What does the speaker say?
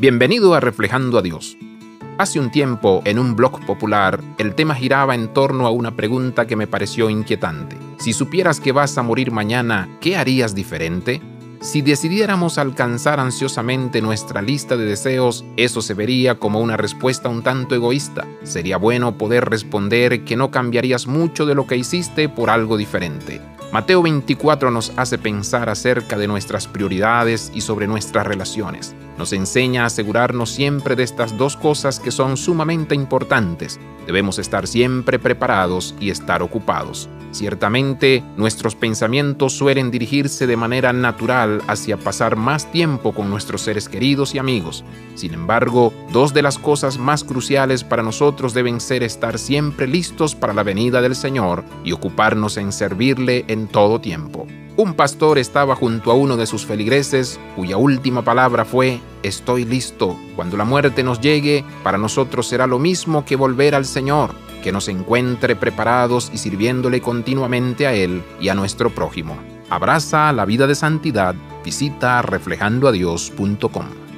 Bienvenido a Reflejando a Dios. Hace un tiempo, en un blog popular, el tema giraba en torno a una pregunta que me pareció inquietante. Si supieras que vas a morir mañana, ¿qué harías diferente? Si decidiéramos alcanzar ansiosamente nuestra lista de deseos, eso se vería como una respuesta un tanto egoísta. Sería bueno poder responder que no cambiarías mucho de lo que hiciste por algo diferente. Mateo 24 nos hace pensar acerca de nuestras prioridades y sobre nuestras relaciones. Nos enseña a asegurarnos siempre de estas dos cosas que son sumamente importantes. Debemos estar siempre preparados y estar ocupados. Ciertamente, nuestros pensamientos suelen dirigirse de manera natural hacia pasar más tiempo con nuestros seres queridos y amigos. Sin embargo, dos de las cosas más cruciales para nosotros deben ser estar siempre listos para la venida del Señor y ocuparnos en servirle en todo tiempo. Un pastor estaba junto a uno de sus feligreses cuya última palabra fue, estoy listo. Cuando la muerte nos llegue, para nosotros será lo mismo que volver al Señor que nos encuentre preparados y sirviéndole continuamente a Él y a nuestro prójimo. Abraza la vida de santidad, visita reflejandoadios.com.